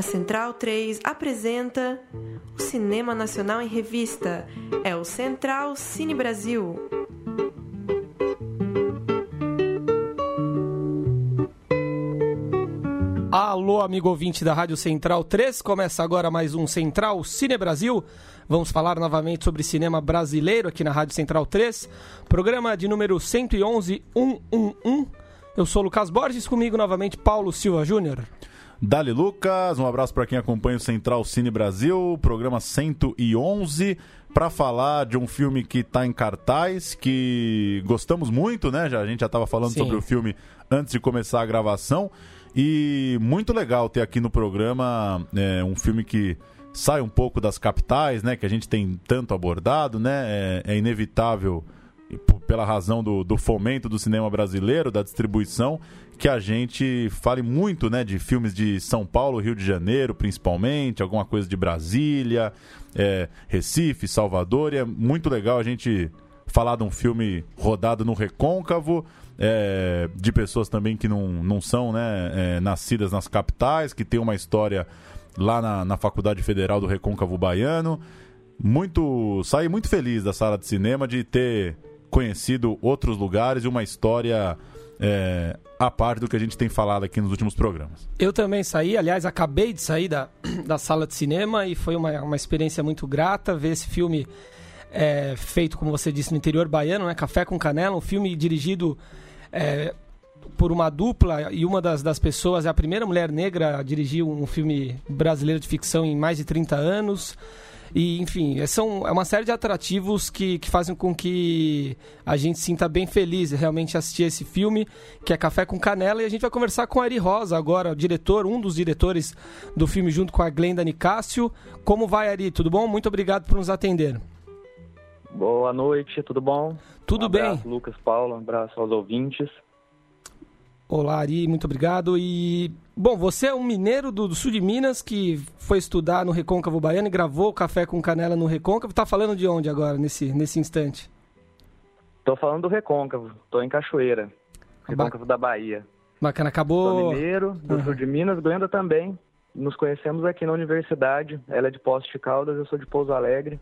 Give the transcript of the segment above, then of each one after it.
A Central 3 apresenta o Cinema Nacional em Revista. É o Central Cine Brasil. Alô, amigo ouvinte da Rádio Central 3. Começa agora mais um Central Cine Brasil. Vamos falar novamente sobre cinema brasileiro aqui na Rádio Central 3. Programa de número 111 111. Eu sou Lucas Borges, comigo novamente Paulo Silva Júnior. Dali Lucas, um abraço para quem acompanha o Central Cine Brasil, programa 111, para falar de um filme que está em cartaz, que gostamos muito, né? Já, a gente já estava falando Sim. sobre o filme antes de começar a gravação. E muito legal ter aqui no programa é, um filme que sai um pouco das capitais, né? Que a gente tem tanto abordado, né? É, é inevitável, pela razão do, do fomento do cinema brasileiro, da distribuição, que a gente fale muito, né? De filmes de São Paulo, Rio de Janeiro, principalmente, alguma coisa de Brasília, é, Recife, Salvador. E é muito legal a gente falar de um filme rodado no recôncavo, é, de pessoas também que não, não são né, é, nascidas nas capitais, que tem uma história lá na, na Faculdade Federal do Recôncavo Baiano. Muito. Saí muito feliz da sala de cinema de ter conhecido outros lugares e uma história é, a parte do que a gente tem falado aqui nos últimos programas. Eu também saí, aliás, acabei de sair da, da sala de cinema e foi uma, uma experiência muito grata ver esse filme é, feito, como você disse, no interior baiano, né? Café com Canela, um filme dirigido é, por uma dupla e uma das, das pessoas é a primeira mulher negra a dirigir um filme brasileiro de ficção em mais de 30 anos. E, enfim, é- são, é uma série de atrativos que, que fazem com que a gente se sinta bem feliz realmente assistir esse filme, que é Café com Canela. E a gente vai conversar com Ari Rosa agora, o diretor, um dos diretores do filme, junto com a Glenda Nicásio. Como vai, Ari? Tudo bom? Muito obrigado por nos atender. Boa noite, tudo bom? Tudo um abraço, bem? Lucas Paulo, um abraço aos ouvintes. Olá, Ari, muito obrigado. E, bom, você é um mineiro do, do sul de Minas que foi estudar no Recôncavo Baiano e gravou Café com Canela no Recôncavo. Tá falando de onde agora, nesse, nesse instante? Tô falando do Recôncavo, tô em Cachoeira, Recôncavo da Bahia. Bacana, Sou acabou. mineiro, do Uhum. sul de Minas, Glenda também. Nos conhecemos aqui na universidade, ela é de Poços de Caldas, eu sou de Pouso Alegre.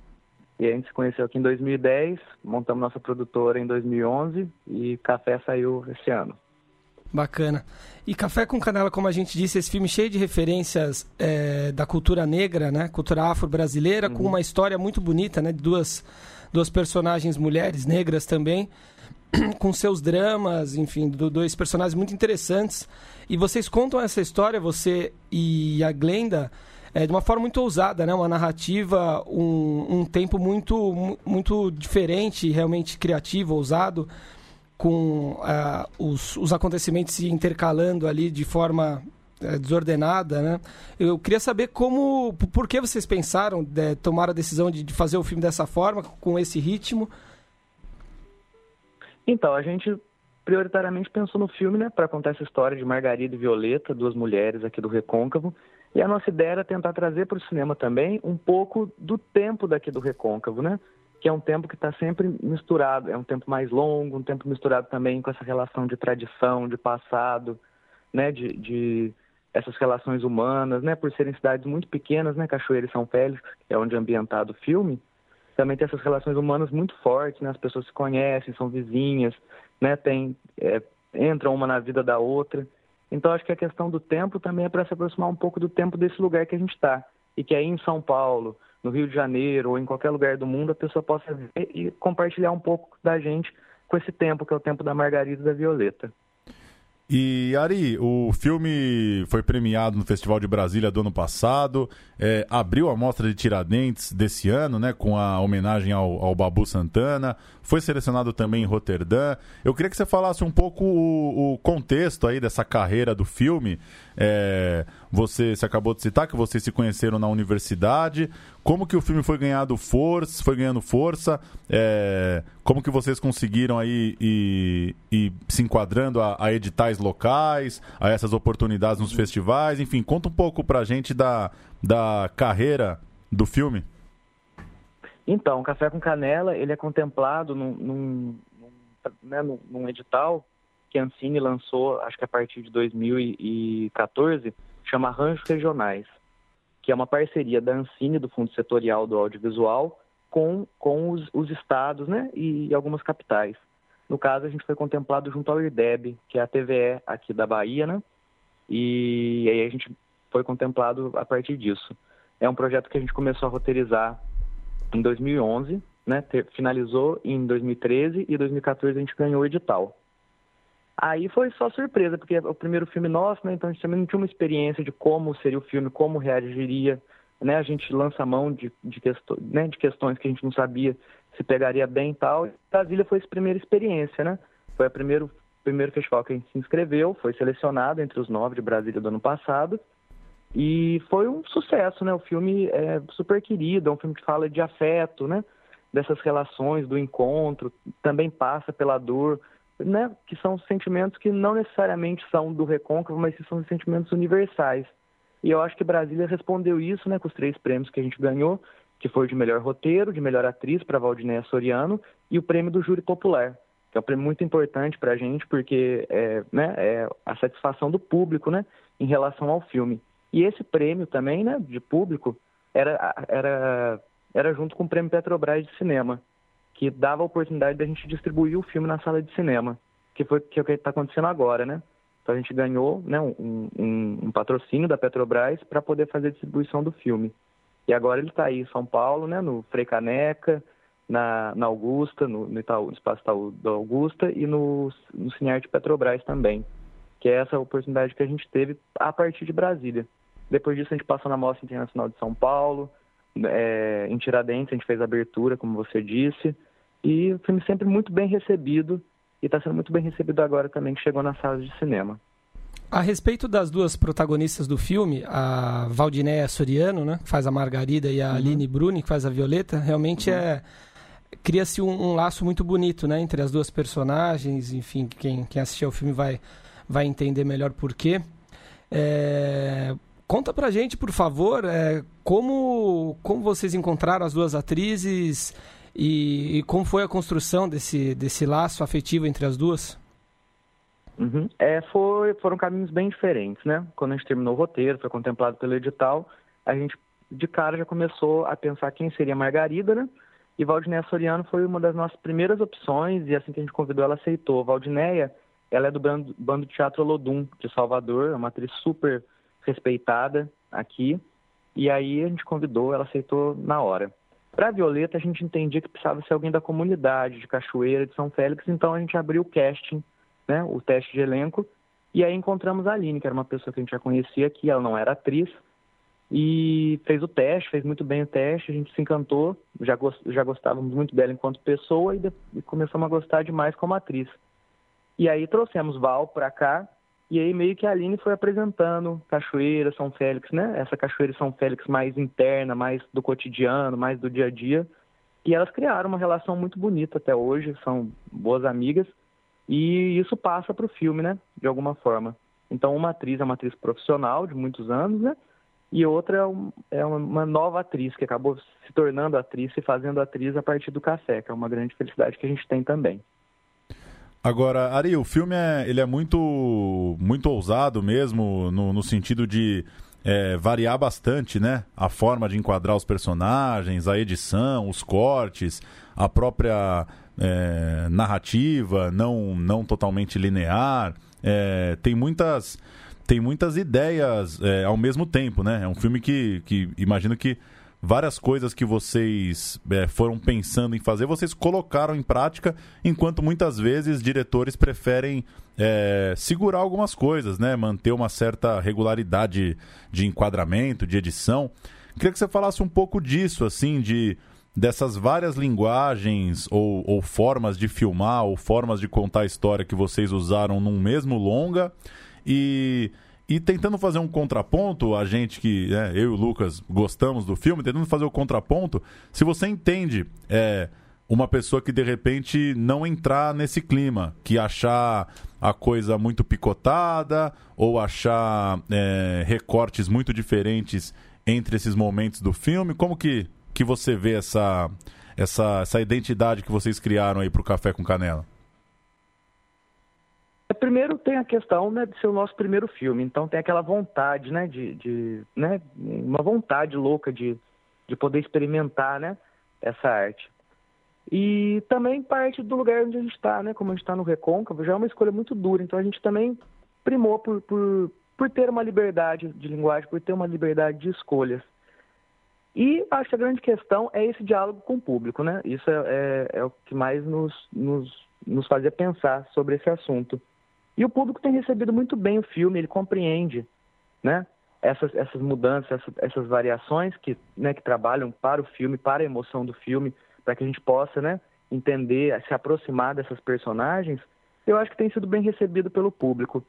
E a gente se conheceu aqui em 2010, montamos nossa produtora em 2011 e Café saiu esse ano. Bacana. E Café com Canela, como a gente disse, esse filme cheio de referências é, da cultura negra, né? Cultura afro-brasileira, com uma história muito bonita, né? De duas, duas personagens mulheres negras também, com seus dramas, enfim, do, dois personagens muito interessantes. E vocês contam essa história, você e a Glenda, é, de uma forma muito ousada, né? Uma narrativa, um, um tempo muito, mu- muito diferente, realmente criativo, ousado com ah, os, os acontecimentos se intercalando ali de forma eh, desordenada, né? Eu queria saber como, por que vocês pensaram, de, tomaram a decisão de, de fazer o filme dessa forma, com esse ritmo? Então, a gente prioritariamente pensou no filme, né, para contar essa história de Margarida e Violeta, duas mulheres aqui do Recôncavo. E a nossa ideia era tentar trazer para o cinema também um pouco do tempo daqui do Recôncavo, né? Que é um tempo que está sempre misturado, é um tempo mais longo, um tempo misturado também com essa relação de tradição, de passado, né? De, de essas relações humanas, né? Por serem cidades muito pequenas, né? Cachoeira e São Félix, é onde é ambientado o filme também tem essas relações humanas muito fortes, né? As pessoas se conhecem, são vizinhas, né? Tem, é, entram uma na vida da outra. Então, acho que a questão do tempo também é para se aproximar um pouco do tempo desse lugar que a gente está. E que aí em São Paulo, no Rio de Janeiro ou em qualquer lugar do mundo, a pessoa possa ver e compartilhar um pouco da gente com esse tempo, que é o tempo da Margarida e da Violeta. E Ari, o filme foi premiado no Festival de Brasília do ano passado, é, abriu a mostra de Tiradentes desse ano, né, com a homenagem ao, ao Babu Santana, foi selecionado também em Roterdã. Eu queria que você falasse um pouco o, o contexto aí dessa carreira do filme. É, você, você acabou de citar que vocês se conheceram na universidade. Como que o filme foi ganhando força, foi ganhando força? É, como que vocês conseguiram aí e, e se enquadrando a, a editais locais, a essas oportunidades nos festivais? Enfim, conta um pouco pra gente da, da carreira do filme. Então, Café com Canela, ele é contemplado num, num, né, num edital que a Ancine lançou, acho que a partir de 2014, chama Arranjos Regionais. Que é uma parceria da Ancine, do Fundo Setorial do Audiovisual, com, com os, os estados né, e algumas capitais. No caso, a gente foi contemplado junto ao IRDEB, que é a TVE aqui da Bahia, né? E aí a gente foi contemplado a partir disso. É um projeto que a gente começou a roteirizar em 2011, né? Finalizou em 2013 e 2014 a gente ganhou o edital. Aí foi só surpresa, porque é o primeiro filme nosso, né? Então a gente também não tinha uma experiência de como seria o filme, como reagiria, né? A gente lança a mão de, de, questões, né? de questões que a gente não sabia se pegaria bem e tal. E Brasília foi essa primeira experiência, né? Foi o primeiro, primeiro festival que a gente se inscreveu, foi selecionado entre os nove de Brasília do ano passado. E foi um sucesso, né? O filme é super querido, é um filme que fala de afeto, né? Dessas relações, do encontro, também passa pela dor, né? Que são sentimentos que não necessariamente são do recôncavo, mas que são sentimentos universais. E eu acho que Brasília respondeu isso, né? Com os três prêmios que a gente ganhou que foi de melhor roteiro, de melhor atriz para Valdinéia Soriano e o prêmio do júri popular, que é um prêmio muito importante para a gente porque é, né, é a satisfação do público, né, em relação ao filme. E esse prêmio também, né, de público, era, era, era junto com o prêmio Petrobras de cinema, que dava a oportunidade da gente distribuir o filme na sala de cinema, que foi que é o que está acontecendo agora, né? Então a gente ganhou né, um, um, um patrocínio da Petrobras para poder fazer a distribuição do filme. E agora ele está aí em São Paulo, né, no Frei Caneca, na, na Augusta, no, no, Itaú, no Espaço Itaú da Augusta e no, no Cinearte Petrobras também, que é essa oportunidade que a gente teve a partir de Brasília. Depois disso a gente passou na Mostra Internacional de São Paulo, é, em Tiradentes a gente fez a abertura, como você disse, e o filme sempre muito bem recebido e está sendo muito bem recebido agora também que chegou nas salas de cinema. A respeito das duas protagonistas do filme, a Valdinéia Soriano, né, que faz a Margarida, e a uhum. Aline Bruni, que faz a Violeta, realmente uhum. é cria-se um, um, laço muito bonito, né, entre as duas personagens. Enfim, quem, quem assistir ao filme vai, vai entender melhor por quê. É, conta pra gente, por favor, é, como, como vocês encontraram as duas atrizes e, e como foi a construção desse, desse laço afetivo entre as duas? Uhum. É, foi, foram caminhos bem diferentes, né? Quando a gente terminou o roteiro, foi contemplado pelo edital, a gente de cara já começou a pensar quem seria Margarida, né? E Valdinéia Soriano foi uma das nossas primeiras opções e assim que a gente convidou, ela aceitou. Valdinéia, ela é do bando, bando Teatro Lodum de Salvador, é uma atriz super respeitada aqui. E aí a gente convidou, ela aceitou na hora. Para Violeta, a gente entendia que precisava ser alguém da comunidade, de Cachoeira, de São Félix, então a gente abriu o casting né, o teste de elenco, e aí encontramos a Aline, que era uma pessoa que a gente já conhecia aqui, ela não era atriz, e fez o teste, fez muito bem o teste, a gente se encantou, já, gost, já gostávamos muito dela enquanto pessoa e, de, e começamos a gostar demais como atriz. E aí trouxemos Val para cá, e aí meio que a Aline foi apresentando Cachoeira, São Félix, né? Essa Cachoeira e São Félix mais interna, mais do cotidiano, mais do dia a dia. E elas criaram uma relação muito bonita até hoje, são boas amigas. E isso passa para o filme, né? De alguma forma. Então, uma atriz é uma atriz profissional de muitos anos, né? E outra é, um, é uma nova atriz que acabou se tornando atriz e fazendo atriz a partir do café, que é uma grande felicidade que a gente tem também. Agora, Ari, o filme é, ele é muito, muito ousado mesmo, no, no sentido de é, variar bastante, né? A forma de enquadrar os personagens, a edição, os cortes, a própria é, narrativa, não, não totalmente linear. É, tem muitas tem muitas ideias é, ao mesmo tempo, né? É um filme que, que imagino que várias coisas que vocês é, foram pensando em fazer, vocês colocaram em prática, enquanto muitas vezes diretores preferem é, segurar algumas coisas, né? Manter uma certa regularidade de enquadramento, de edição. Queria que você falasse um pouco disso, assim, de dessas várias linguagens ou, ou, formas de filmar ou formas de contar a história que vocês usaram num mesmo longa e, e tentando fazer um contraponto, a gente que, né, eu e o Lucas gostamos do filme, tentando fazer o contraponto, se você entende é, uma pessoa que de repente não entrar nesse clima, que achar a coisa muito picotada ou achar é, recortes muito diferentes entre esses momentos do filme, como que que você vê essa, essa, essa identidade que vocês criaram aí para o Café com Canela? Primeiro tem a questão né, de ser o nosso primeiro filme, então tem aquela vontade, né, de, de né, uma vontade louca de, de poder experimentar, né, essa arte. E também parte do lugar onde a gente está, né, como a gente está no Recôncavo, já é uma escolha muito dura, então a gente também primou por, por, por ter uma liberdade de linguagem, por ter uma liberdade de escolhas. E acho que a grande questão é esse diálogo com o público, né? Isso é, é, é o que mais nos, nos, nos fazia pensar sobre esse assunto. E o público tem recebido muito bem o filme, ele compreende, né? Essas, essas mudanças, essas, essas variações que, né, que trabalham para o filme, para a emoção do filme, para que a gente possa, né, entender, se aproximar dessas personagens, eu acho que tem sido bem recebido pelo público.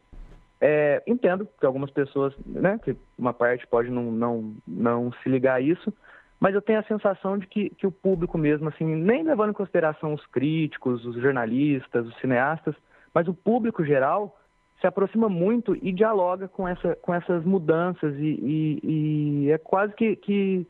É, entendo que algumas pessoas, né, que uma parte pode não, não, não se ligar a isso, mas eu tenho a sensação de que, que o público mesmo, assim, nem levando em consideração os críticos, os jornalistas, os cineastas, mas o público geral se aproxima muito e dialoga com, essa, com essas mudanças e, e, e é quase que, que,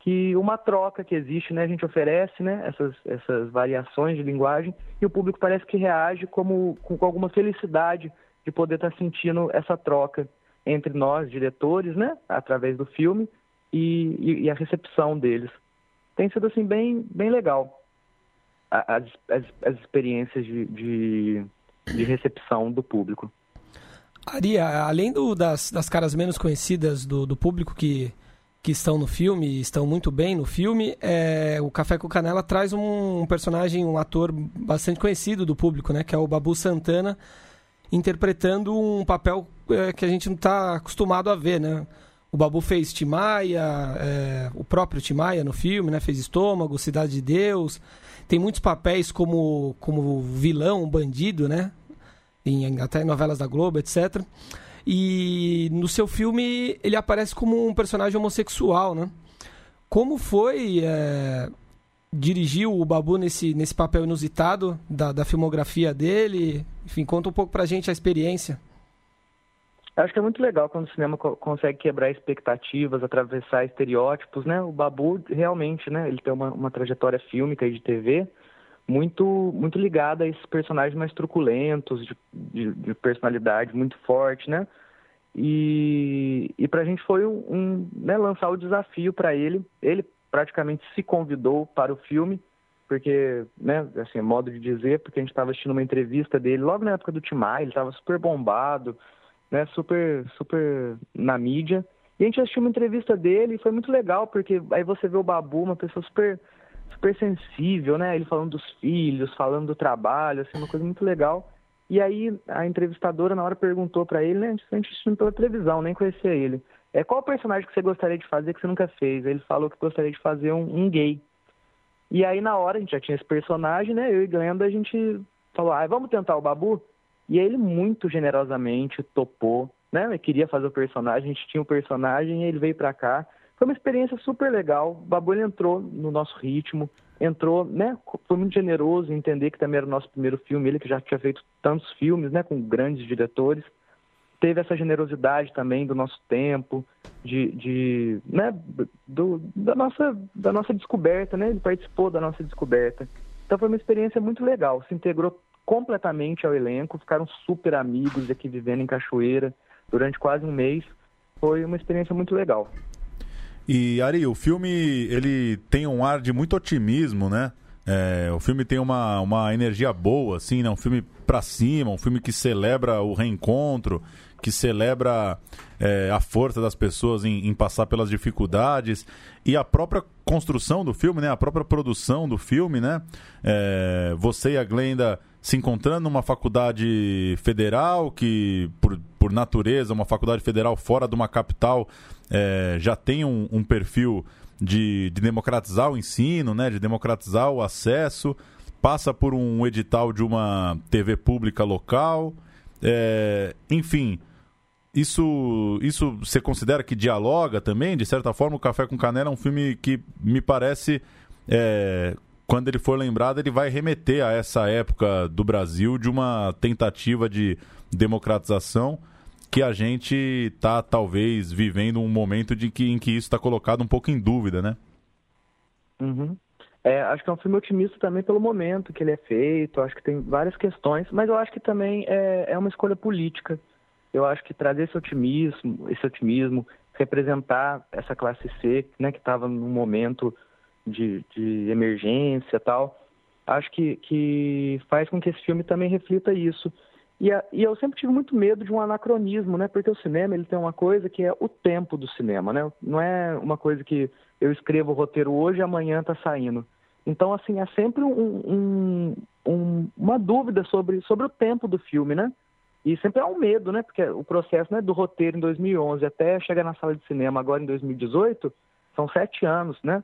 que, uma troca que existe, né? A gente oferece né? essas, essas variações de linguagem e o público parece que reage como, com, alguma felicidade de poder estar sentindo essa troca entre nós, diretores, né, através do filme e, e, e a recepção deles. Tem sido assim bem, bem legal as, as, as experiências de, de, de, recepção do público. Ari, além do, das, das caras menos conhecidas do, do público que, que estão no filme, estão muito bem no filme, é, o Café com Canela traz um, um personagem, um ator bastante conhecido do público, né, que é o Babu Santana, interpretando um papel é, que a gente não está acostumado a ver, né? O Babu fez Timaya, é, o próprio Timaya no filme, né? Fez Estômago, Cidade de Deus. Tem muitos papéis como, como vilão, bandido, né? Em, até em novelas da Globo, etc. E no seu filme ele aparece como um personagem homossexual, né? Como foi é, dirigiu o Babu nesse, nesse papel inusitado da, da filmografia dele? Enfim, conta um pouco pra gente a experiência. Acho que é muito legal quando o cinema co consegue quebrar expectativas, atravessar estereótipos, né? O Babu realmente, né? Ele tem uma, uma trajetória fílmica e de TV muito muito ligada a esses personagens mais truculentos, de, de, de personalidade muito forte, né? E, e para a gente foi um, um né, lançar o desafio para ele. Ele praticamente se convidou para o filme, porque, né, assim, é modo de dizer, porque a gente estava assistindo uma entrevista dele logo na época do Timai, ele estava super bombado, né, super, super na mídia. E a gente assistiu uma entrevista dele e foi muito legal, porque aí você vê o Babu, uma pessoa super, super sensível, né, ele falando dos filhos, falando do trabalho, assim, uma coisa muito legal. E aí a entrevistadora na hora perguntou para ele, né, a gente assistiu pela televisão, nem conhecia ele. É, qual personagem que você gostaria de fazer que você nunca fez? Ele falou que gostaria de fazer um, um gay. E aí, na hora, a gente já tinha esse personagem, né? Eu e Glenda, a gente falou, ah, vamos tentar o Babu? E aí ele muito generosamente topou, né? Eu queria fazer o personagem, a gente tinha o personagem e ele veio pra cá. Foi uma experiência super legal. O Babu entrou no nosso ritmo, entrou, né? Foi muito generoso em entender que também era o nosso primeiro filme, ele que já tinha feito tantos filmes, né? Com grandes diretores teve essa generosidade também do nosso tempo, de, de né, do, da, nossa, da nossa descoberta, né? Ele participou da nossa descoberta. Então foi uma experiência muito legal, se integrou completamente ao elenco, ficaram super amigos aqui vivendo em Cachoeira durante quase um mês. Foi uma experiência muito legal. E Ari, o filme ele tem um ar de muito otimismo, né? É, o filme tem uma, uma energia boa, assim, né? Um filme pra cima, um filme que celebra o reencontro, que celebra é, a força das pessoas em, em, passar pelas dificuldades e a própria construção do filme, né? A própria produção do filme, né? É, você e a Glenda se encontrando numa faculdade federal que, por, por natureza, uma faculdade federal fora de uma capital, é, já tem um, um perfil de, de democratizar o ensino, né? De democratizar o acesso, passa por um edital de uma TV pública local, é, enfim, isso, isso você considera que dialoga também? De certa forma, o Café com Canela é um filme que me parece, é, quando ele for lembrado, ele vai remeter a essa época do Brasil de uma tentativa de democratização que a gente está talvez vivendo um momento de que, em que isso está colocado um pouco em dúvida, né? Uhum. É, acho que é um filme otimista também pelo momento que ele é feito, acho que tem várias questões, mas eu acho que também é, é uma escolha política. Eu acho que trazer esse otimismo, esse otimismo, representar essa classe C, né, que estava num momento de, de emergência tal, acho que, que faz com que esse filme também reflita isso. E, a, e, eu sempre tive muito medo de um anacronismo, né? Porque o cinema ele tem uma coisa que é o tempo do cinema, né? Não é uma coisa que eu escrevo o roteiro hoje e amanhã está saindo. Então, assim, é sempre um, um, um, uma dúvida sobre, sobre o tempo do filme, né? E sempre há um medo, né? Porque o processo né, do roteiro em 2011 até chegar na sala de cinema agora em 2018 são sete anos, né?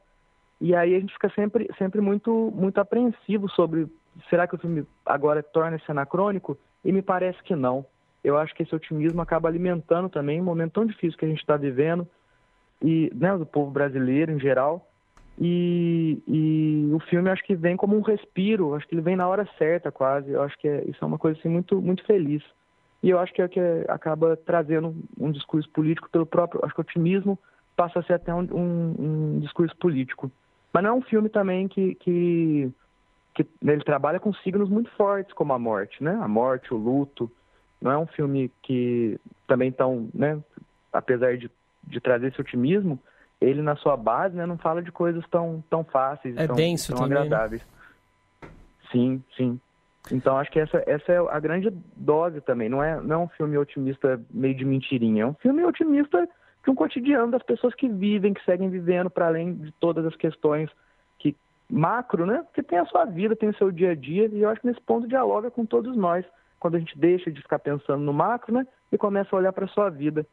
E aí a gente fica sempre, sempre muito, muito apreensivo sobre será que o filme agora torna-se anacrônico? E me parece que não. Eu acho que esse otimismo acaba alimentando também um momento tão difícil que a gente está vivendo, e né, do povo brasileiro em geral. E, e, o filme acho que vem como um respiro, acho que ele vem na hora certa quase. Eu acho que é, isso é uma coisa assim, muito, muito feliz. E eu acho que é que acaba trazendo um discurso político pelo próprio. Acho que o otimismo passa a ser até um, um, um discurso político. Mas não é um filme também que, que que ele trabalha com signos muito fortes como a morte, né? A morte, o luto. Não é um filme que também tão, né? Apesar de, de trazer esse otimismo, ele na sua base, né, não fala de coisas tão tão fáceis, é tão, denso tão também, né? agradáveis. Né? Sim, sim. Então acho que essa, essa é a grande dose também. Não é, não é um filme otimista meio de mentirinha. É um filme otimista de um cotidiano das pessoas que vivem, que seguem vivendo para além de todas as questões macro, né? Porque tem a sua vida, tem o seu dia a dia, e eu acho que nesse ponto dialoga com todos nós, quando a gente deixa de ficar pensando no macro, né? E começa a olhar para a sua vida.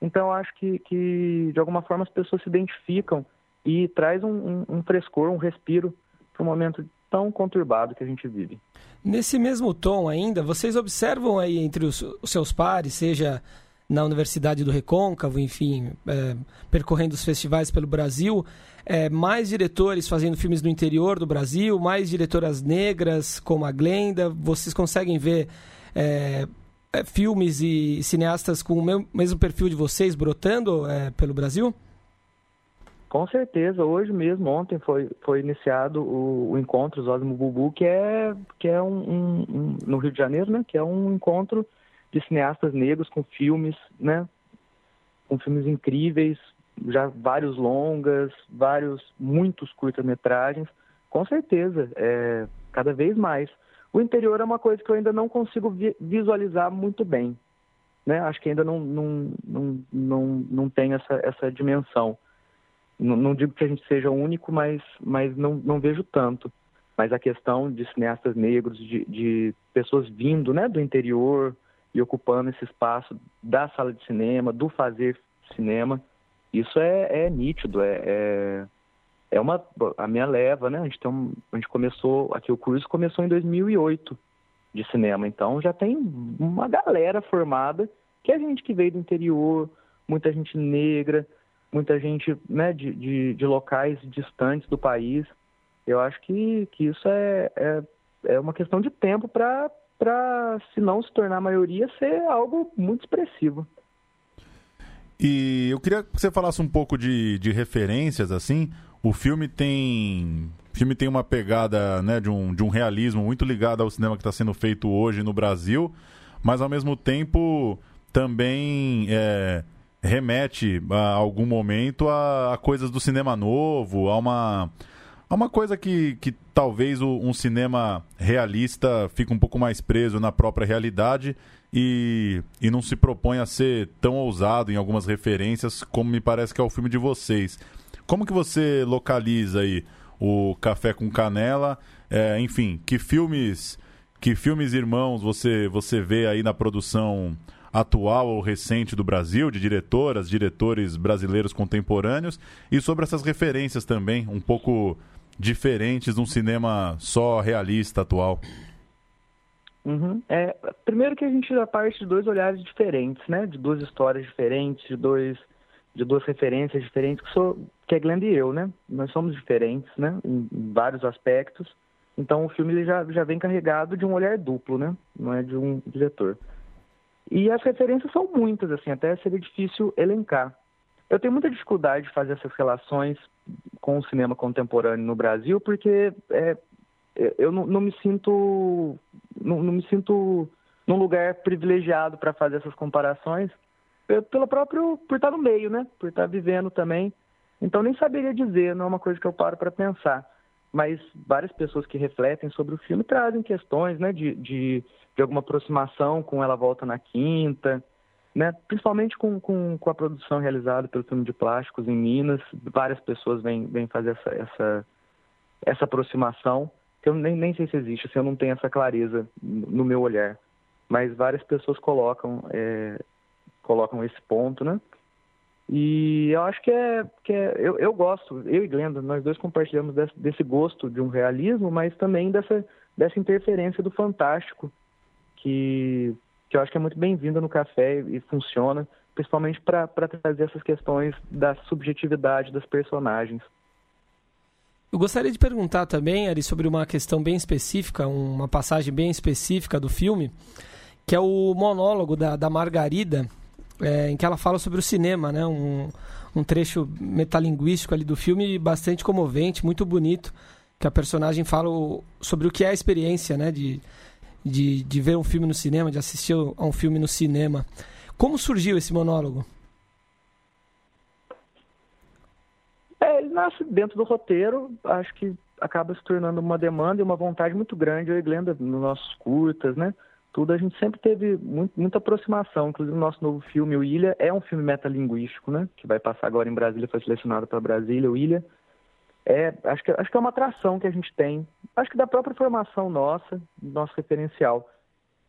Então, eu acho que, que, de alguma forma, as pessoas se identificam e traz um, um, um frescor, um respiro para um momento tão conturbado que a gente vive. Nesse mesmo tom ainda, vocês observam aí entre os, os seus pares, seja na Universidade do Recôncavo, enfim, é, percorrendo os festivais pelo Brasil, é, mais diretores fazendo filmes no interior do Brasil, mais diretoras negras como a Glenda. Vocês conseguem ver é, é filmes e cineastas com o mesmo perfil de vocês brotando é, pelo Brasil? Com certeza, hoje mesmo, ontem foi, foi iniciado o, o encontro Zózimo Bubu, que é, que é um, um, um, no Rio de Janeiro, né? Que é um encontro de cineastas negros com filmes, né? Com filmes incríveis, já vários longas, vários, muitos curta-metragens. Com certeza, é, cada vez mais. O interior é uma coisa que eu ainda não consigo vi visualizar muito bem. Né? Acho que ainda não, não, não, não, não tem essa, essa dimensão. Não, não digo que a gente seja único, mas, mas não, não vejo tanto. Mas a questão de cineastas negros, de, de pessoas vindo né, do interior, e ocupando esse espaço da sala de cinema, do fazer cinema. Isso é, é nítido, é, é, é, uma a minha leva, né? A gente, tem um, a gente começou aqui o curso começou em 2008 de cinema, então já tem uma galera formada que é gente que veio do interior, muita gente negra, muita gente né, de, de, de locais distantes do país. Eu acho que, que isso é, é, é uma questão de tempo para para, se não se tornar maioria, ser algo muito expressivo. E eu queria que você falasse um pouco de, de referências, assim. O filme tem. Filme tem uma pegada né, de, um, de um realismo muito ligado ao cinema que está sendo feito hoje no Brasil, mas ao mesmo tempo também é, remete a algum momento a, a coisas do cinema novo, a uma Há uma coisa que, que talvez o, um cinema realista fique um pouco mais preso na própria realidade e, e não se propõe a ser tão ousado em algumas referências como me parece que é o filme de vocês. Como que você localiza aí o Café com Canela? É, enfim, que filmes que filmes irmãos você você vê aí na produção atual ou recente do Brasil, de diretoras, diretores brasileiros contemporâneos, e sobre essas referências também, um pouco diferentes de um cinema só realista atual? Uhum. É, primeiro que a gente já parte de dois olhares diferentes, né? De duas histórias diferentes, de dois de duas referências diferentes, que, sou, que é Glenn e eu, né? Nós somos diferentes, né? Em, em vários aspectos. Então o filme ele já, já vem carregado de um olhar duplo, né? Não é de um diretor. E as referências são muitas, assim, até seria difícil elencar. Eu tenho muita dificuldade de fazer essas relações com o cinema contemporâneo no Brasil, porque é, eu não, não, me sinto não, não, me sinto num lugar privilegiado para fazer essas comparações pelo próprio por estar no meio, né? Por estar vivendo também. Então nem saberia dizer, não é uma coisa que eu paro para pensar. Mas várias pessoas que refletem sobre o filme trazem questões, né? De, de, de alguma aproximação com Ela Volta na Quinta, né? Principalmente com, com, com, a produção realizada pelo filme de plásticos em Minas, várias pessoas vêm, vêm fazer essa, essa, essa aproximação, que eu nem, nem sei se existe, assim, eu não tenho essa clareza no meu olhar. Mas várias pessoas colocam é, colocam esse ponto, né? E eu acho que é, que é eu, eu gosto, eu e Glenda, nós dois compartilhamos desse, desse, gosto de um realismo, mas também dessa, dessa interferência do fantástico, que, que eu acho que é muito bem-vinda no café e, funciona, principalmente para trazer essas questões da subjetividade das personagens. Eu gostaria de perguntar também, Ari, sobre uma questão bem específica, uma passagem bem específica do filme, que é o monólogo da, da Margarida, é, em que ela fala sobre o cinema, né? Um, um trecho metalinguístico ali do filme bastante comovente, muito bonito, que a personagem fala sobre o que é a experiência, né? De, de, de ver um filme no cinema, de assistir a um filme no cinema. Como surgiu esse monólogo? É, ele nasce dentro do roteiro, acho que acaba se tornando uma demanda e uma vontade muito grande, eu e Glenda, nos nossos curtas, né? tudo, a gente sempre teve muito, muita aproximação. Inclusive, o nosso novo filme, o Ilha, é um filme metalinguístico, né? Que vai passar agora em Brasília, foi selecionado para Brasília, o Ilha. É, acho, que, acho que é uma atração que a gente tem, acho que da própria formação nossa, nosso referencial.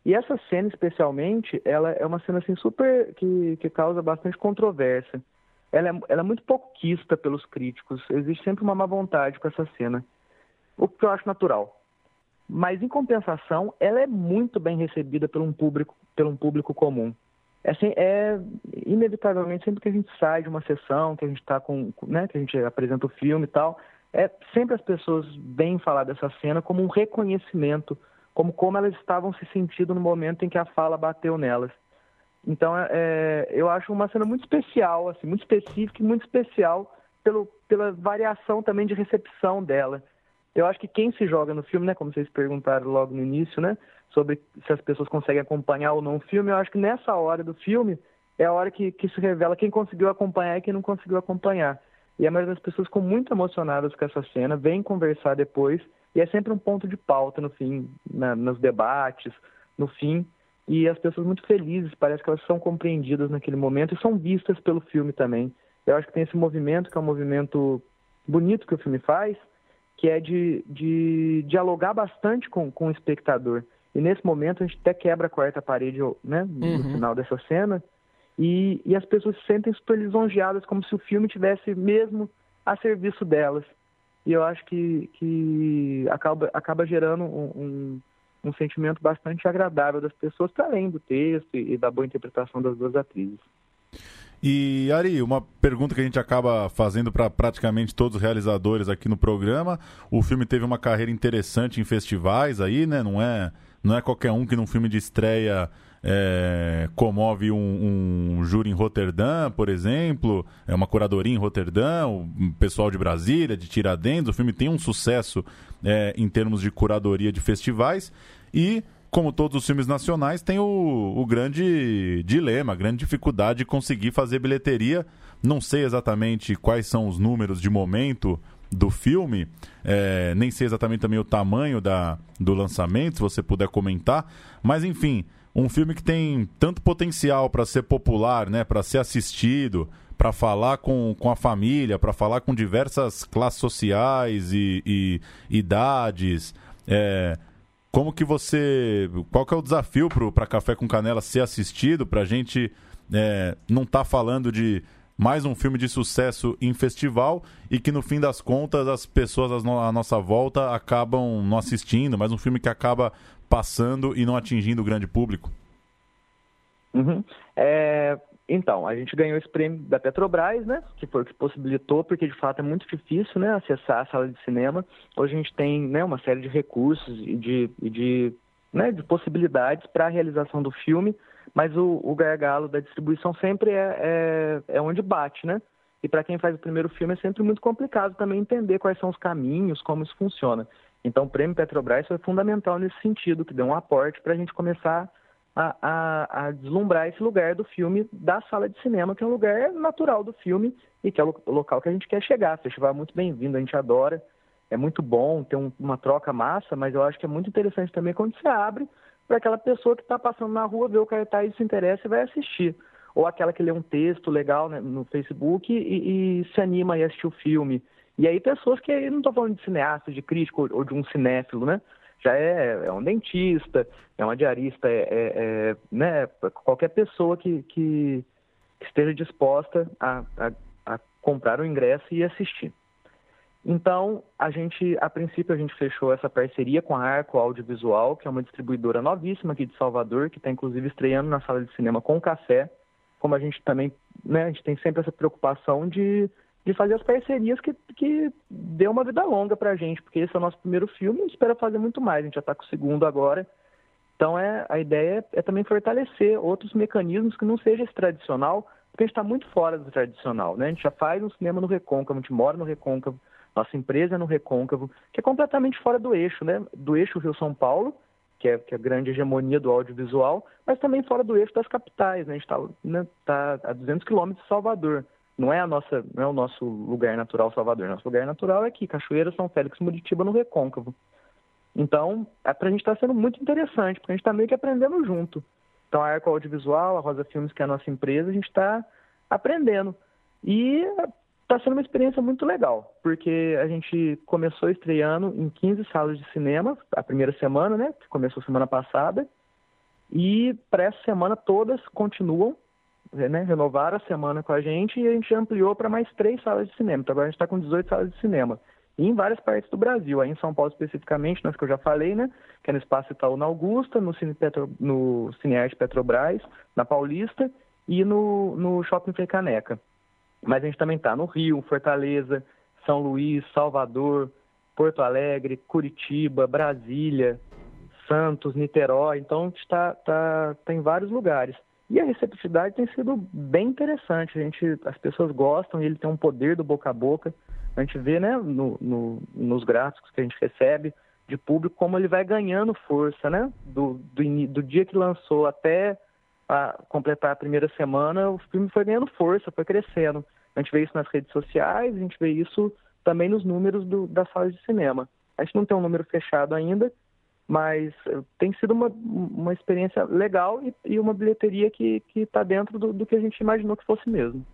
E essa cena, especialmente, ela é uma cena assim super que, que causa bastante controvérsia. Ela é, ela é muito pouco quista pelos críticos. Existe sempre uma má vontade com essa cena, o que eu acho natural mas em compensação, ela é muito bem recebida por um público, por um público comum. É, assim, é inevitavelmente sempre que a gente sai de uma sessão, que a gente está com, né, que a gente apresenta o filme e tal, é sempre as pessoas vêm falar dessa cena como um reconhecimento, como como elas estavam se sentindo no momento em que a fala bateu nelas. Então, é, é eu acho uma cena muito especial, assim, muito específica e muito especial pelo, pela variação também de recepção dela. Eu acho que quem se joga no filme, né, como vocês perguntaram logo no início, né, sobre se as pessoas conseguem acompanhar ou não o filme, eu acho que nessa hora do filme é a hora que, que se revela quem conseguiu acompanhar e quem não conseguiu acompanhar. E a maioria das pessoas ficam muito emocionadas com essa cena, vem conversar depois, e é sempre um ponto de pauta no fim, na, nos debates, no fim, e as pessoas muito felizes, parece que elas são compreendidas naquele momento e são vistas pelo filme também. Eu acho que tem esse movimento, que é um movimento bonito que o filme faz, que é de, de dialogar bastante com, com o espectador. E nesse momento a gente até quebra a quarta parede né, no uhum. final dessa cena e, e as pessoas se sentem super lisonjeadas, como se o filme tivesse mesmo a serviço delas. E eu acho que, que acaba, acaba gerando um, um, um sentimento bastante agradável das pessoas, para além do texto e, e da boa interpretação das duas atrizes. E Ari, uma pergunta que a gente acaba fazendo para praticamente todos os realizadores aqui no programa. O filme teve uma carreira interessante em festivais aí, né? Não é, não é qualquer um que num filme de estreia é, comove um, um, júri em Roterdã, por exemplo, é uma curadoria em Roterdã, o pessoal de Brasília, de Tiradentes. O filme tem um sucesso é, em termos de curadoria de festivais e como todos os filmes nacionais, tem o, o grande dilema, a grande dificuldade de conseguir fazer bilheteria. Não sei exatamente quais são os números de momento do filme, é, nem sei exatamente também o tamanho da, do lançamento, se você puder comentar, mas enfim, um filme que tem tanto potencial para ser popular, né, para ser assistido, para falar com, com a família, para falar com diversas classes sociais e, e idades. É, como que você. Qual que é o desafio para Café com Canela ser assistido, para a gente é, não estar tá falando de mais um filme de sucesso em festival e que no fim das contas as pessoas à nossa volta acabam não assistindo, mas um filme que acaba passando e não atingindo o grande público? Uhum. É, então, a gente ganhou esse prêmio da Petrobras, né? Que foi que possibilitou, porque de fato é muito difícil, né? Acessar a sala de cinema. Hoje a gente tem, né? Uma série de recursos e de, e de né, de possibilidades para a realização do filme, mas o, o gargalo da distribuição sempre é, é, é onde bate, né? E para quem faz o primeiro filme é sempre muito complicado também entender quais são os caminhos, como isso funciona. Então, o Prêmio Petrobras foi fundamental nesse sentido, que deu um aporte para a gente começar a, a, a, deslumbrar esse lugar do filme da sala de cinema, que é um lugar natural do filme e que é o local que a gente quer chegar. O festival é muito bem-vindo, a gente adora, é muito bom, tem um, uma troca massa, mas eu acho que é muito interessante também quando você abre para aquela pessoa que está passando na rua, vê o cartaz e se interessa e vai assistir. Ou aquela que lê um texto legal né, no Facebook e, e, se anima a assistir o filme. E aí pessoas que não estou falando de cineasta, de crítico ou de um cinéfilo, né? Já é, é um dentista, é uma diarista, é, é, é né? qualquer pessoa que, que, esteja disposta a, a, a comprar o ingresso e assistir. Então, a gente, a princípio, a gente fechou essa parceria com a Arco Audiovisual, que é uma distribuidora novíssima aqui de Salvador, que está inclusive estreando na sala de cinema com café. Como a gente também, né, a gente tem sempre essa preocupação de de fazer as parcerias que, que dê uma vida longa para a gente, porque esse é o nosso primeiro filme e espera fazer muito mais. A gente já está com o segundo agora. Então é, a ideia é, é, também fortalecer outros mecanismos que não seja esse tradicional, porque a gente está muito fora do tradicional. Né? A gente já faz um cinema no Recôncavo, a gente mora no Recôncavo, nossa empresa é no Recôncavo, que é completamente fora do eixo, né? do eixo Rio-São Paulo, que é, que é, a grande hegemonia do audiovisual, mas também fora do eixo das capitais. Né? A gente está né, tá a 200 quilômetros de Salvador não é a nossa, não é o nosso lugar natural Salvador. Nosso lugar natural é aqui, Cachoeira, São Félix, Muritiba, no Recôncavo. Então, é, a gente está sendo muito interessante, porque a gente está meio que aprendendo junto. Então, a Arco Audiovisual, a Rosa Filmes, que é a nossa empresa, a gente está aprendendo. E está sendo uma experiência muito legal, porque a gente começou estreando em 15 salas de cinema, a primeira semana, né, que começou semana passada, e para essa semana todas continuam né, renovaram a semana com a gente e a gente ampliou para mais três salas de cinema. Então agora a gente está com 18 salas de cinema. E em várias partes do Brasil, aí em São Paulo especificamente, nas que eu já falei, né? Que é no Espaço Itaú na Augusta, no, Cine Petro, no Cinearte Petrobras, na Paulista e no, no Shopping Frei Caneca. Mas a gente também está no Rio, Fortaleza, São Luís, Salvador, Porto Alegre, Curitiba, Brasília, Santos, Niterói. Então a gente está tá, tá em vários lugares. E a receptividade tem sido bem interessante. A gente, as pessoas gostam ele tem um poder do boca a boca. A gente vê né, no, no, nos gráficos que a gente recebe de público como ele vai ganhando força, né? Do, do, do dia que lançou até a completar a primeira semana, o filme foi ganhando força, foi crescendo. A gente vê isso nas redes sociais, a gente vê isso também nos números do, das salas de cinema. A gente não tem um número fechado ainda, mas eh, tem sido uma, uma experiência legal e, e uma bilheteria que está dentro do, do, que a gente imaginou que fosse mesmo.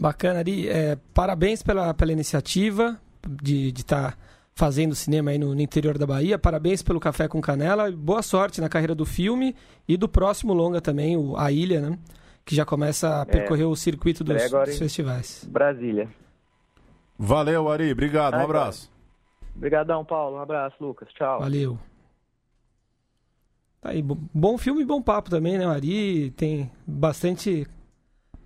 Bacana, Ari. É, parabéns pela, pela iniciativa de estar tá fazendo cinema aí no, no, interior da Bahia. Parabéns pelo Café com Canela. Boa sorte na carreira do filme e do próximo longa também, o A Ilha, né? Que já começa a é, percorrer é, o circuito dos, dos festivais. Brasília. Valeu, Ari. Obrigado. Um abraço. Obrigadão, Paulo. Um abraço, Lucas. Tchau. Valeu. Tá aí, bom filme e bom papo também, né? O Ari tem bastante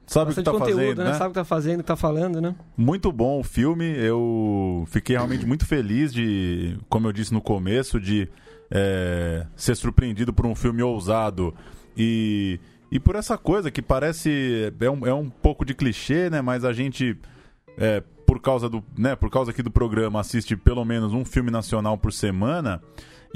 Sabe o que tá conteúdo, fazendo, né? né? Sabe o que tá fazendo, o que tá falando, né? Muito bom o filme. Eu fiquei realmente muito feliz de, como eu disse no começo, de é, ser surpreendido por um filme ousado e, e por essa coisa que parece é um, é um pouco de clichê, né? Mas a gente é, por causa do, né? Por causa aqui do programa assiste pelo menos um filme nacional por semana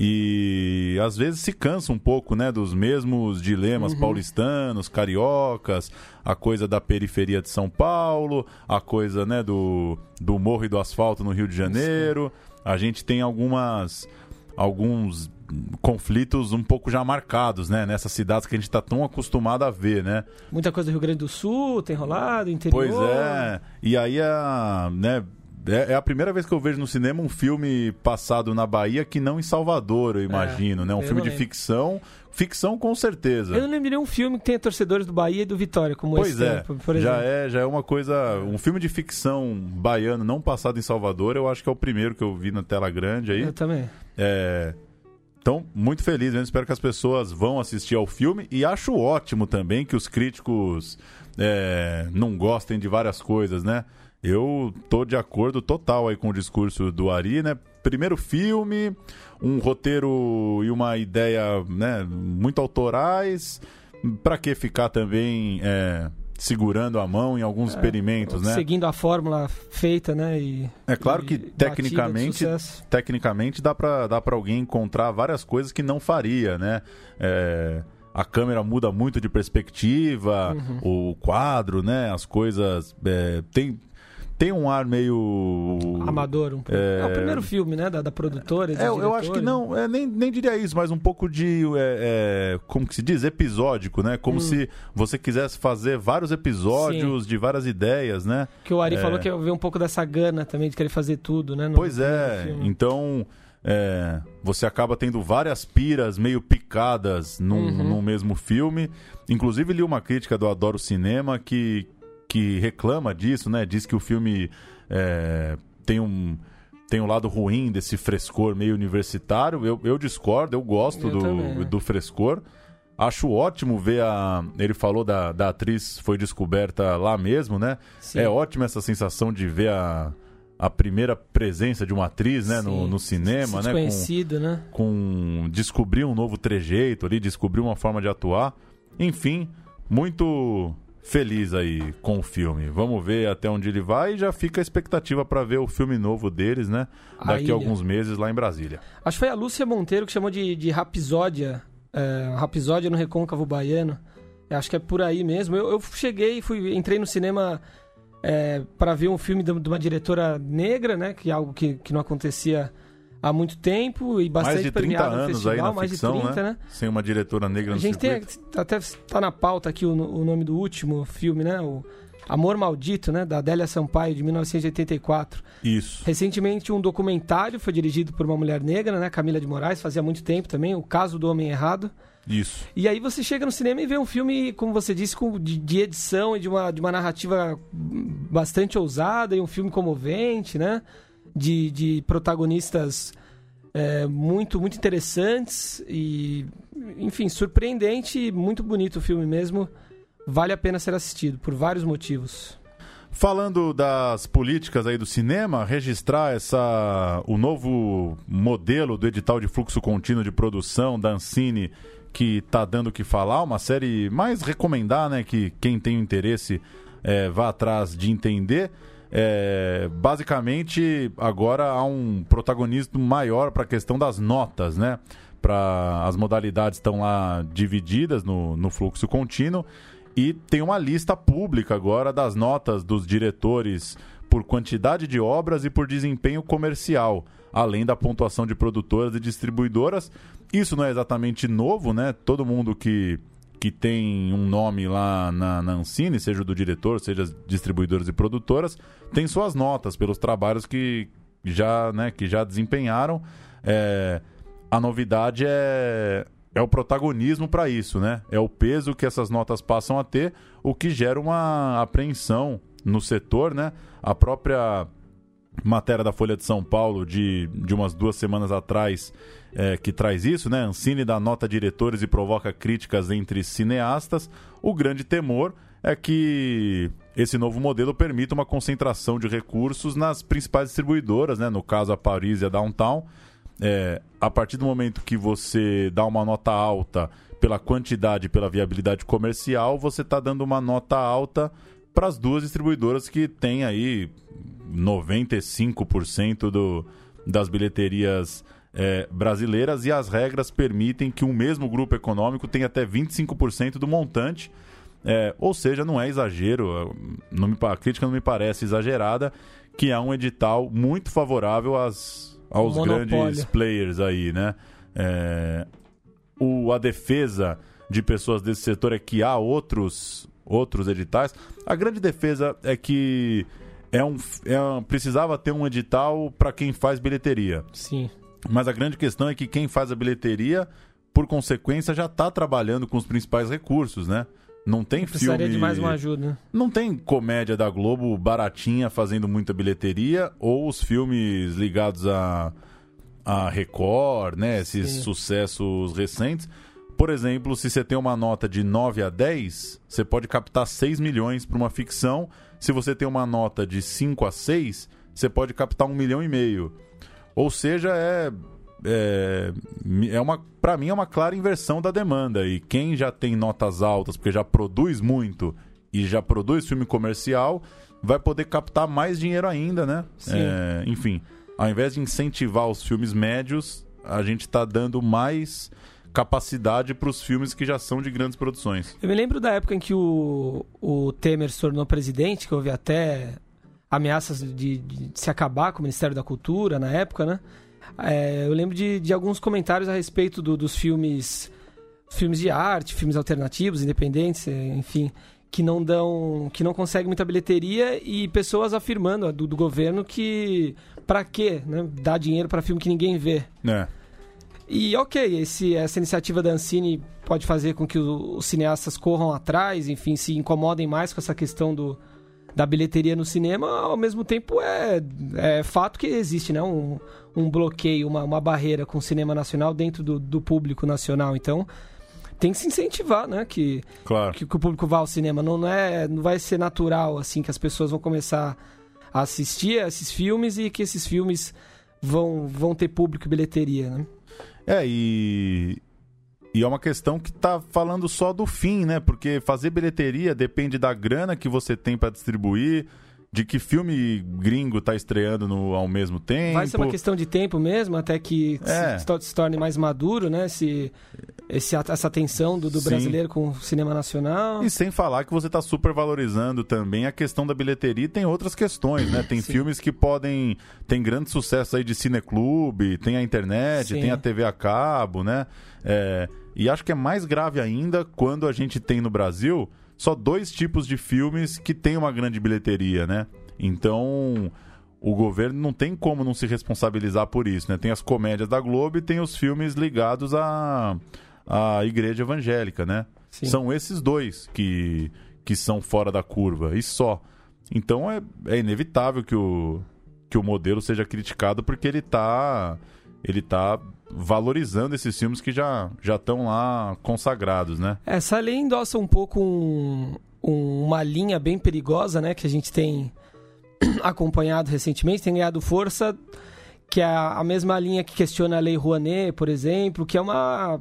e às vezes se cansa um pouco, né, dos mesmos dilemas uhum. paulistanos, cariocas, a coisa da periferia de São Paulo, a coisa, né, do, do morro e do asfalto no Rio de Janeiro. A gente tem algumas alguns conflitos um pouco já marcados, né? Nessas cidades que a gente está tão acostumado a ver, né? Muita coisa do Rio Grande do Sul tem rolado, interior. Pois é. E aí, a, né, é, é, a primeira vez que eu vejo no cinema um filme passado na Bahia que não em Salvador, eu é, imagino, é, né? Um filme de ficção. Ficção com certeza. Eu não lembro de um filme que tenha torcedores do Bahia e do Vitória, como pois esse. É, por exemplo. Já é, já é uma coisa. Um filme de ficção baiano não passado em Salvador, eu acho que é o primeiro que eu vi na tela grande aí. Eu também. É. Então, muito feliz, eu espero que as pessoas vão assistir ao filme e acho ótimo também que os críticos é, não gostem de várias coisas, né? Eu tô de acordo total aí com o discurso do Ari, né? primeiro filme, um roteiro e uma ideia né, muito autorais. Para que ficar também é, segurando a mão em alguns é, experimentos, né? Seguindo a fórmula feita, né? E, é claro que tecnicamente, tecnicamente dá para dá para alguém encontrar várias coisas que não faria, né? É, a câmera muda muito de perspectiva, uhum. o quadro, né? As coisas é, tem tem um ar meio. Amador, um. É, é o primeiro filme, né? Da, da produtora. É, eu acho que não, é, nem, nem diria isso, mas um pouco de. É, é, como que se diz? Episódico, né? Como hum. se você quisesse fazer vários episódios Sim. de várias ideias, né? Que o Ari é. falou que veio um pouco dessa gana também de querer fazer tudo, né? No, pois é, então. É, você acaba tendo várias piras meio picadas num, uhum. num mesmo filme. Inclusive, li uma crítica do Adoro Cinema que, que reclama disso, né? Diz que o filme é, tem um tem um lado ruim desse frescor meio universitário. Eu, eu discordo, eu gosto eu do, do frescor. Acho ótimo ver a. Ele falou da, da atriz, foi descoberta lá mesmo, né? Sim. É ótima essa sensação de ver a, a primeira presença de uma atriz né, no, no cinema, né? Conhecido, né? Com descobrir um novo trejeito ali, descobrir uma forma de atuar. Enfim, muito feliz aí com o filme. Vamos ver até onde ele vai e já fica a expectativa para ver o filme novo deles, né? Daqui a, alguns meses lá em Brasília. Acho que foi a Lúcia Monteiro que chamou de, de Rapisódia, é, Rapisódia no Recôncavo Baiano. Eu acho que é por aí mesmo. Eu, eu cheguei, fui, entrei no cinema é, para ver um filme de, de uma diretora negra, né? Que é algo que, que não acontecia há muito tempo e bastante mais de 30 anos festival, aí na mais ficção, de 30, né? né? Sem uma diretora negra no A gente circuito. tem até está na pauta aqui o, o, nome do último filme, né? O Amor Maldito, né, da Adélia Sampaio de 1984. Isso. Recentemente um documentário foi dirigido por uma mulher negra, né, Camila de Moraes, fazia muito tempo também, O Caso do Homem Errado. Isso. E aí você chega no cinema e vê um filme, como você disse, com, de, de, edição e de uma, de uma narrativa bastante ousada e um filme comovente, né? De, de protagonistas é, muito, muito interessantes e, enfim, surpreendente e muito bonito o filme mesmo. Vale a pena ser assistido por vários motivos. Falando das políticas aí do cinema, registrar essa o novo modelo do edital de fluxo contínuo de produção da Ancine que está dando o que falar, uma série mais recomendar, né, que quem tem interesse é, vá atrás de entender. É, basicamente, agora há um protagonismo maior para a questão das notas, né? Pra, as modalidades estão lá divididas no, no fluxo contínuo e tem uma lista pública agora das notas dos diretores por quantidade de obras e por desempenho comercial, além da pontuação de produtoras e distribuidoras. Isso não é exatamente novo, né? Todo mundo que que tem um nome lá na, na Ancine, seja do diretor, seja distribuidoras e produtoras, tem suas notas pelos trabalhos que já, né, que já desempenharam. É, a novidade é, é o protagonismo para isso, né? É o peso que essas notas passam a ter, o que gera uma apreensão no setor, né? A própria matéria da Folha de São Paulo de, de umas duas semanas atrás é, que traz isso, né? Ancine dá nota diretores e provoca críticas entre cineastas. O grande temor é que esse novo modelo permita uma concentração de recursos nas principais distribuidoras, né? No caso, a Paris e a Downtown. É, a partir do momento que você dá uma nota alta pela quantidade e pela viabilidade comercial, você está dando uma nota alta para as duas distribuidoras que têm aí 95% do, das bilheterias é, brasileiras e as regras permitem que um mesmo grupo econômico tenha até 25% do montante. É, ou seja, não é exagero, não me, a crítica não me parece exagerada, que é um edital muito favorável às, aos grandes players aí, né? É, o, a defesa de pessoas desse setor é que há outros, outros editais. A grande defesa é que é um, é um precisava ter um edital para quem faz bilheteria. Sim. Mas a grande questão é que quem faz a bilheteria, por consequência, já está trabalhando com os principais recursos, né? Não tem Precisaria filme. de mais uma ajuda. Não tem comédia da Globo baratinha fazendo muita bilheteria, ou os filmes ligados a, a Record, né? Esses Sim. sucessos recentes. Por exemplo, se você tem uma nota de 9 a 10, você pode captar 6 milhões para uma ficção. Se você tem uma nota de 5 a 6, você pode captar 1 milhão e meio. Ou seja, é é, é uma para mim é uma clara inversão da demanda e quem já tem notas altas porque já produz muito e já produz filme comercial vai poder captar mais dinheiro ainda, né? É, enfim, ao invés de incentivar os filmes médios, a gente está dando mais capacidade para os filmes que já são de grandes produções. Eu me lembro da época em que o, o Temer se tornou presidente, que houve até ameaças de, de se acabar com o Ministério da Cultura na época, né? É, eu lembro de, de alguns comentários a respeito do, dos filmes filmes de arte, filmes alternativos, independentes, enfim, que não dão, que não conseguem muita bilheteria e pessoas afirmando do, do governo que para quê, né, dar dinheiro para filme que ninguém vê. É. E ok, esse, essa iniciativa da Ancine pode fazer com que os cineastas corram atrás, enfim, se incomodem mais com essa questão do, da bilheteria no cinema, ao mesmo tempo é, é fato que existe né? um, um bloqueio, uma, uma barreira com o cinema nacional dentro do, do público nacional. Então, tem que se incentivar, né? Que, claro. que, que, o público vá ao cinema. Não, não, é, não vai ser natural, assim, que as pessoas vão começar a assistir a esses filmes e que esses filmes vão, vão ter público e bilheteria, né? É, e, e é uma questão que tá falando só do fim, né? Porque fazer bilheteria depende da grana que você tem para distribuir, de que filme gringo tá estreando no, ao mesmo tempo. Vai ser uma questão de tempo mesmo, até que é. se, se, torne mais maduro, né? Se, esse, essa atenção do, do brasileiro com o cinema nacional. E sem falar que você tá super valorizando também a questão da bilheteria e tem outras questões, né? Tem Sim. filmes que podem. Tem grande sucesso aí de cineclube, tem a internet, Sim. tem a TV a cabo, né? É, e acho que é mais grave ainda quando a gente tem no Brasil só dois tipos de filmes que têm uma grande bilheteria, né? Então, o governo não tem como não se responsabilizar por isso, né? Tem as comédias da Globo e tem os filmes ligados à, à igreja evangélica, né? Sim. São esses dois que, que são fora da curva, e só. Então é, é inevitável que o, que o modelo seja criticado porque ele está ele tá valorizando esses filmes que já já estão lá consagrados, né? Essa lei endossa um pouco um, um, uma linha bem perigosa, né? Que a gente tem acompanhado recentemente, tem ganhado força, que é a, a mesma linha que questiona a lei Rouanet, por exemplo, que é uma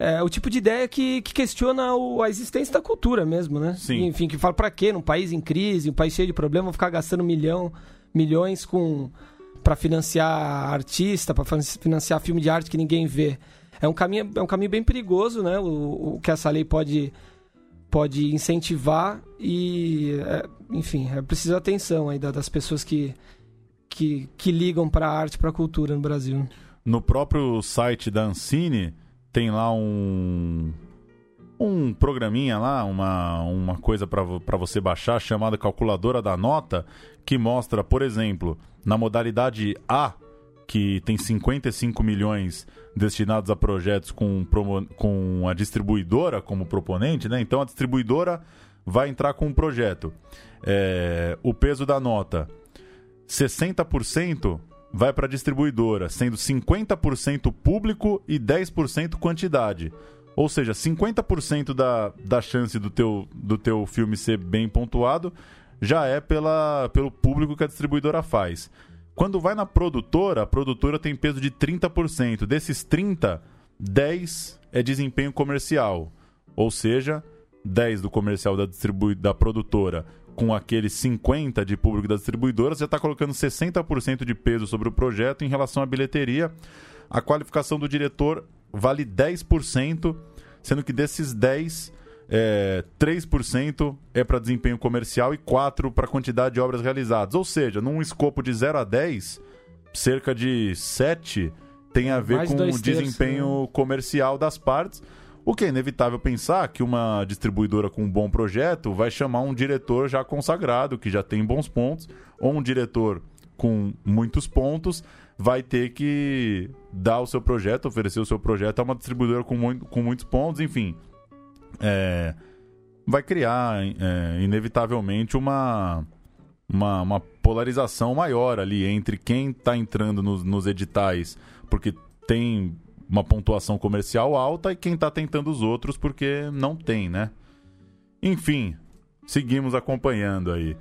é, o tipo de ideia que, que questiona o, a existência da cultura mesmo, né? Sim. Enfim, que fala para quê? Num país em crise, um país cheio de problemas, ficar gastando milhão, milhões com para financiar artista, para financiar filme de arte que ninguém vê. É um caminho, é um caminho bem perigoso, né? O, o que essa lei pode, pode incentivar e, é, enfim, é preciso atenção aí das pessoas que, que, que ligam para a arte, para a cultura no Brasil. No próprio site da Ancine tem lá um um programinha lá, uma, uma coisa para você baixar chamada calculadora da nota, que mostra, por exemplo, na modalidade A, que tem 55 milhões destinados a projetos com, com a distribuidora como proponente, né? Então a distribuidora vai entrar com um projeto. É, o peso da nota, 60% vai para a distribuidora, sendo 50% público e 10% quantidade. Ou seja, 50% da, da chance do teu, do teu filme ser bem pontuado já é pela, pelo público que a distribuidora faz. Quando vai na produtora, a produtora tem peso de 30%. Desses 30, 10 é desempenho comercial. Ou seja, 10 do comercial da, da produtora com aqueles 50 de público da distribuidora, você está colocando 60% de peso sobre o projeto em relação à bilheteria. A qualificação do diretor vale 10%, sendo que desses 10, é, 3% é para desempenho comercial e 4% para quantidade de obras realizadas. Ou seja, num escopo de 0 a 10, cerca de 7 tem a ver Mais com o desempenho né? comercial das partes. O que é inevitável pensar que uma distribuidora com um bom projeto vai chamar um diretor já consagrado, que já tem bons pontos, ou um diretor com muitos pontos, vai ter que dar o seu projeto, oferecer o seu projeto a uma distribuidora com, muito, com muitos pontos, enfim. É, vai criar, é, inevitavelmente, uma, uma, uma, polarização maior ali entre quem está entrando nos, nos editais porque tem uma pontuação comercial alta e quem está tentando os outros porque não tem, né? Enfim, seguimos acompanhando aí.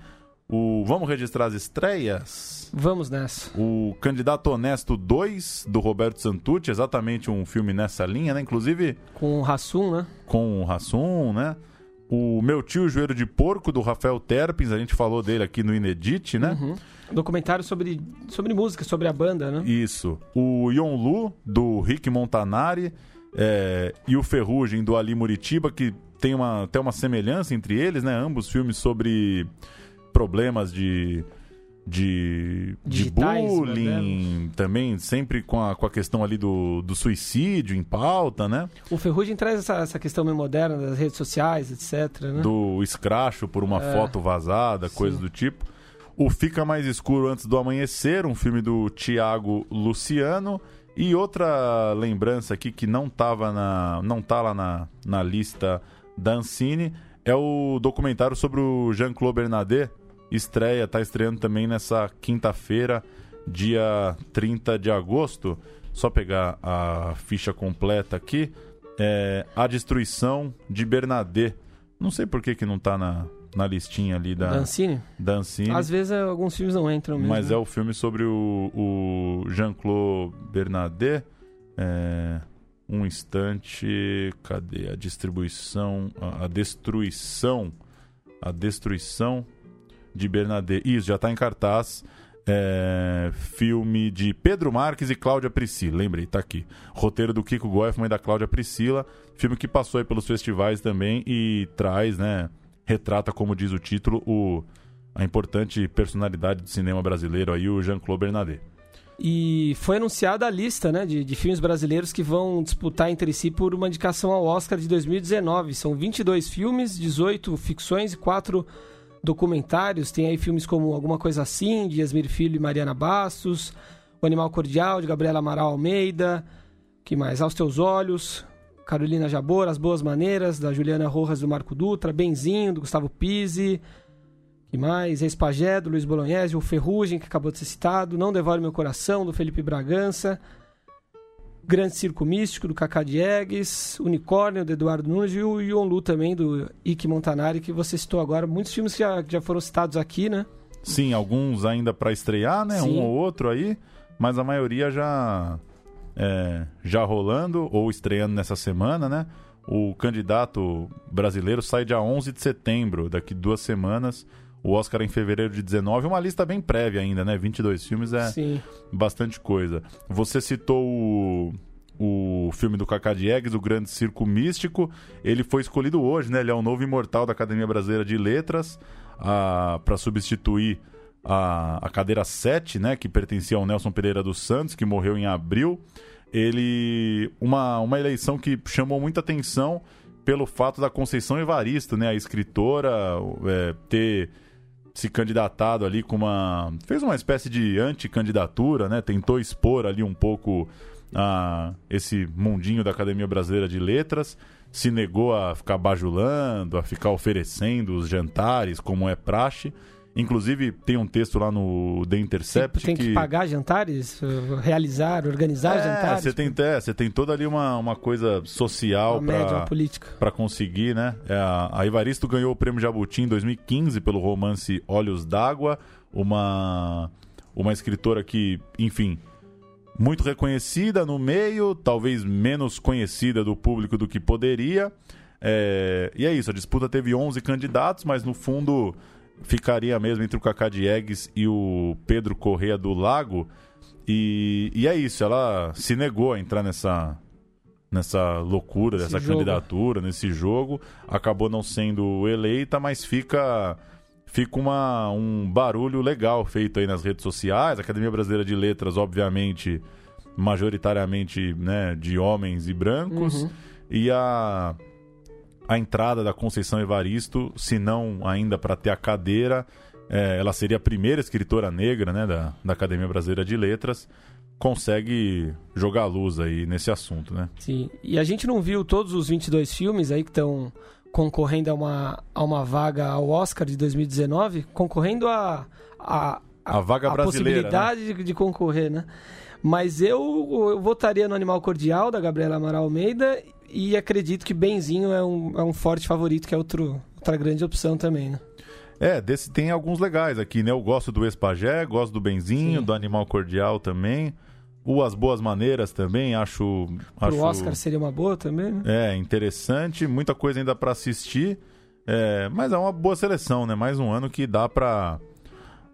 O, vamos registrar as estreias? Vamos nessa. O Candidato Honesto 2, do Roberto Santucci, exatamente um filme nessa linha, né? Inclusive. Com o Rassum, né? Com o Rassum, né? O Meu Tio Joelho de Porco, do Rafael Terpins, a gente falou dele aqui no Inedit, né? Uhum. Documentário sobre, sobre música, sobre a banda, né? Isso. O Yon Lu, do Rick Montanari, é, e o Ferrugem, do Ali Muritiba, que tem uma, tem uma semelhança entre eles, né? Ambos filmes sobre problemas de de, de bullying, também sempre com a, com a questão ali do, do suicídio em pauta, né? O Ferrugem traz essa, essa questão meio moderna das redes sociais, etc. Né? Do escracho por uma é, foto vazada, sim. coisa do tipo. O Fica Mais Escuro Antes do Amanhecer, um filme do Tiago Luciano. E outra lembrança aqui que não tava na, não tá lá na, na lista da Ancine é o documentário sobre o Jean-Claude Bernardet, estreia, tá estreando também nessa quinta-feira, dia 30 de agosto. Só pegar a ficha completa aqui. É A Destruição de Bernadette. Não sei por que, que não tá na, na listinha ali da Dancine. Dancine. Às vezes é, alguns filmes não entram mesmo. Mas é o filme sobre o, o Jean-Claude Bernadette. É, um instante. Cadê a distribuição? A, a destruição. A destruição de Bernadette. Isso, já está em cartaz. É, filme de Pedro Marques e Cláudia Priscila. Lembrei, tá aqui. Roteiro do Kiko Goeffman e da Cláudia Priscila. Filme que passou pelos festivais também e traz, né? Retrata, como diz o título, o, a importante personalidade do cinema brasileiro aí, o Jean-Claude Bernadette. E foi anunciada a lista né, de, de, filmes brasileiros que vão disputar entre si por uma indicação ao Oscar de 2019. São 22 filmes, 18 ficções e 4 documentários. Tem aí filmes como Alguma Coisa Assim, de Yasmir Filho e Mariana Bastos, O Animal Cordial, de Gabriela Amaral Almeida, que mais? Aos Teus Olhos, Carolina Jabor, As Boas Maneiras, da Juliana Rojas do Marco Dutra, Benzinho, do Gustavo Pise, que mais? Espagé, do Luiz Bolognese, O Ferrugem, que acabou de ser citado, Não Devore Meu Coração, do Felipe Bragança, Grande Circo Místico, do Cacá Diegues, Unicórnio, do Eduardo Nunes, e o Yonlu também, do Ike Montanari, que você citou agora. Muitos filmes que já, já foram citados aqui, né? Sim, alguns ainda para estrear, né? Sim. Um ou outro aí, mas a maioria já, é, já rolando ou estreando nessa semana, né? O candidato brasileiro sai dia 11 de setembro, daqui duas semanas. O Oscar em fevereiro de 19, uma lista bem prévia ainda, né? 22 filmes é Sim. bastante coisa. Você citou o, o filme do Cacá Diegues, O Grande Circo Místico. Ele foi escolhido hoje, né? Ele é o novo imortal da Academia Brasileira de Letras para substituir a, a cadeira 7, né? Que pertencia ao Nelson Pereira dos Santos, que morreu em abril. Ele. Uma, uma eleição que chamou muita atenção pelo fato da Conceição Evaristo, né? A escritora é, ter se candidatado ali com uma. fez uma espécie de anticandidatura, né? Tentou expor ali um pouco a, esse mundinho da Academia Brasileira de Letras, se negou a ficar bajulando, a ficar oferecendo os jantares, como é praxe. Inclusive, tem um texto lá no The Intercept. Você tem que, que pagar jantares, realizar, organizar é, jantares. Você tem, é, você tem toda ali uma, uma coisa social para conseguir, né? É, a Ivaristo ganhou o prêmio Jabuti em 2015 pelo romance Olhos d'Água, uma, uma escritora que, enfim, muito reconhecida no meio, talvez menos conhecida do público do que poderia. É, e é isso, a disputa teve 11 candidatos, mas no fundo ficaria mesmo entre o Kaká Diegues e o Pedro Correa do Lago. E, e é isso, ela se negou a entrar nessa, nessa loucura, Esse dessa jogo. candidatura, nesse jogo. Acabou não sendo eleita, mas fica fica uma, um barulho legal feito aí nas redes sociais. A Academia Brasileira de Letras, obviamente, majoritariamente né, de homens e brancos. Uhum. E a a entrada da Conceição Evaristo, se não ainda para ter a cadeira. É, ela seria a primeira escritora negra né, da, da Academia Brasileira de Letras. Consegue jogar luz aí nesse assunto, né? Sim. E a gente não viu todos os 22 filmes aí que estão concorrendo a uma, a uma vaga ao Oscar de 2019, concorrendo a, a, a, a vaga a brasileira. A possibilidade né? de, de, concorrer, né? Mas eu, eu votaria no Animal Cordial, da Gabriela Amaral Almeida, e acredito que Benzinho é um, é um forte favorito, que é outro, outra grande opção também, né? É, desse tem alguns legais aqui, né? Eu gosto do Espagé, gosto do Benzinho, Sim. do Animal Cordial também. O As Boas Maneiras também, acho. Acho Oscar seria uma boa também, né? É, interessante, muita coisa ainda pra assistir. É, mas é uma boa seleção, né? Mais um ano que dá pra.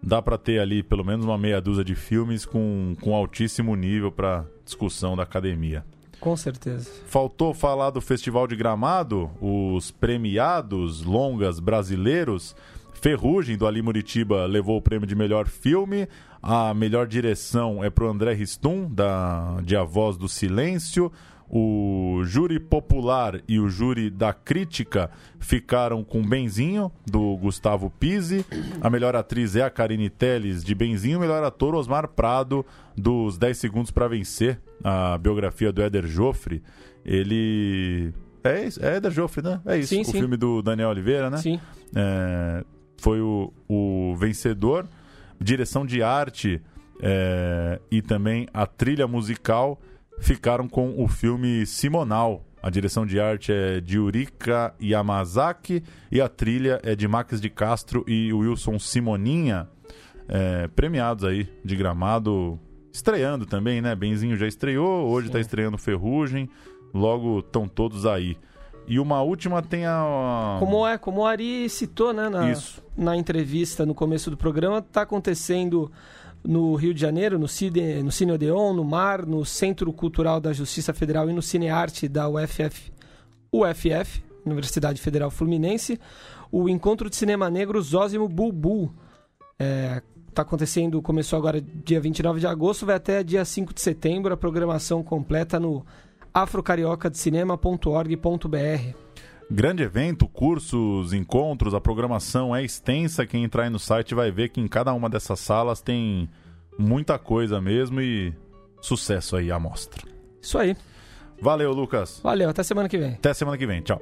Dá pra ter ali pelo menos uma meia dúzia de filmes com, com altíssimo nível pra discussão da academia. Com certeza. Faltou falar do Festival de Gramado, os premiados longas brasileiros. Ferrugem, do Ali Muritiba, levou o prêmio de melhor filme. A melhor direção é pro André Ristum, da, de A Voz do Silêncio. O júri popular e o júri da crítica ficaram com Benzinho, do Gustavo Pise. A melhor atriz é a Karine Telles, de Benzinho. O melhor ator, Osmar Prado, dos 10 Segundos para Vencer, a biografia do Éder Joffre. Ele. É, isso, é Éder Joffre, né? É isso. Sim, o sim. filme do Daniel Oliveira, né? Sim. É, foi o, o vencedor. Direção de arte é, e também a trilha musical ficaram com o filme Simonal. A direção de arte é de Yurika Yamazaki e a trilha é de Max de Castro e Wilson Simoninha, é, premiados aí de gramado, estreando também, né? Benzinho já estreou, hoje está estreando Ferrugem, logo estão todos aí. E uma última tem a. Como é, como o Ari citou, né, na, Isso. na entrevista no começo do programa, está acontecendo no Rio de Janeiro, no Cine, no Cine Odeon, no Mar, no Centro Cultural da Justiça Federal e no Cinearte da UFF, UFF, Universidade Federal Fluminense, o Encontro de Cinema Negro Zózimo Bulbul. É, tá acontecendo, começou agora dia 29 de agosto, vai até dia 5 de setembro, a programação completa no afrocariocadecinema.org.br. Grande evento, cursos, encontros, a programação é extensa. Quem entrar aí no site vai ver que em cada uma dessas salas tem muita coisa mesmo e sucesso aí à mostra. Isso aí. Valeu, Lucas. Valeu, até semana que vem. Até semana que vem. Tchau.